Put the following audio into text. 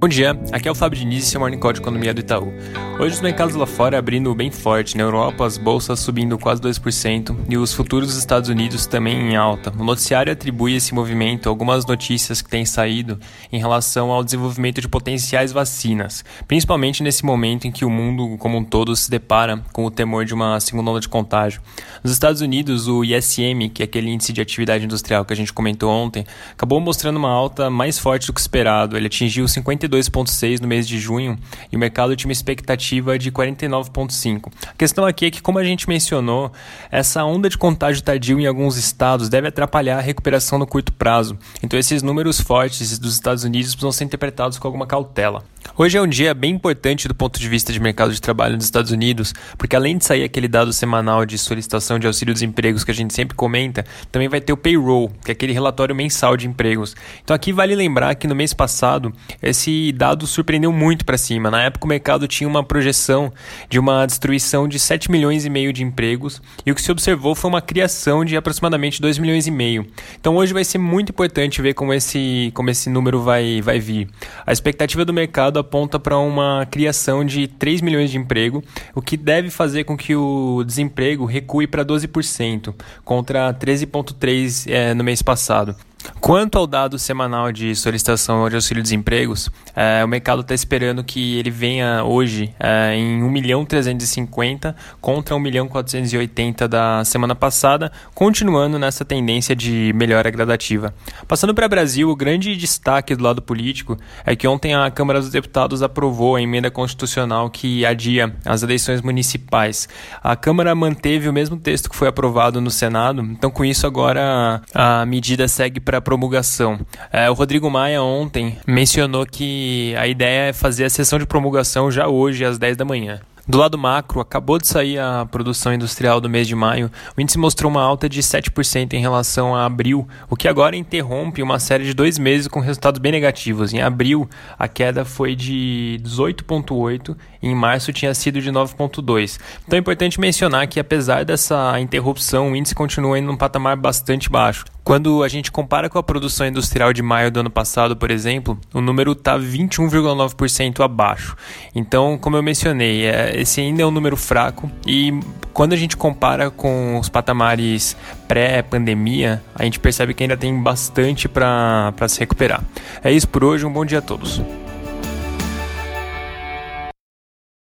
Bom dia, aqui é o Fábio Diniz, seu Morning Call de Economia do Itaú. Hoje os mercados lá fora abrindo bem forte, na Europa as bolsas subindo quase 2% e os futuros dos Estados Unidos também em alta. O noticiário atribui esse movimento a algumas notícias que têm saído em relação ao desenvolvimento de potenciais vacinas, principalmente nesse momento em que o mundo como um todo se depara com o temor de uma segunda onda de contágio. Nos Estados Unidos, o ISM, que é aquele índice de atividade industrial que a gente comentou ontem, acabou mostrando uma alta mais forte do que esperado. Ele atingiu 52 42,6 no mês de junho e o mercado tinha uma expectativa de 49,5. A questão aqui é que, como a gente mencionou, essa onda de contágio tardio em alguns estados deve atrapalhar a recuperação no curto prazo. Então, esses números fortes dos Estados Unidos precisam ser interpretados com alguma cautela. Hoje é um dia bem importante do ponto de vista de mercado de trabalho nos Estados Unidos, porque além de sair aquele dado semanal de solicitação de auxílio-desempregos que a gente sempre comenta, também vai ter o payroll, que é aquele relatório mensal de empregos. Então aqui vale lembrar que no mês passado esse dado surpreendeu muito para cima. Na época o mercado tinha uma projeção de uma destruição de 7 milhões e meio de empregos e o que se observou foi uma criação de aproximadamente 2 milhões e meio. Então hoje vai ser muito importante ver como esse, como esse número vai, vai vir. A expectativa do mercado aponta para uma criação de 3 milhões de emprego, o que deve fazer com que o desemprego recue para 12%, contra 13,3% é, no mês passado. Quanto ao dado semanal de solicitação de auxílio-desempregos, é, o mercado está esperando que ele venha hoje é, em 1 milhão 350 contra 1 milhão 480 da semana passada, continuando nessa tendência de melhora gradativa. Passando para o Brasil, o grande destaque do lado político é que ontem a Câmara dos Deputados aprovou a emenda constitucional que adia as eleições municipais. A Câmara manteve o mesmo texto que foi aprovado no Senado, então com isso agora a medida segue para promulgação. É, o Rodrigo Maia ontem mencionou que a ideia é fazer a sessão de promulgação já hoje, às 10 da manhã. Do lado macro, acabou de sair a produção industrial do mês de maio. O índice mostrou uma alta de 7% em relação a abril, o que agora interrompe uma série de dois meses com resultados bem negativos. Em abril, a queda foi de 18,8% e em março tinha sido de 9,2%. Então é importante mencionar que, apesar dessa interrupção, o índice continua em um patamar bastante baixo. Quando a gente compara com a produção industrial de maio do ano passado, por exemplo, o número está 21,9% abaixo. Então, como eu mencionei, é, esse ainda é um número fraco e quando a gente compara com os patamares pré-pandemia, a gente percebe que ainda tem bastante para se recuperar. É isso por hoje, um bom dia a todos.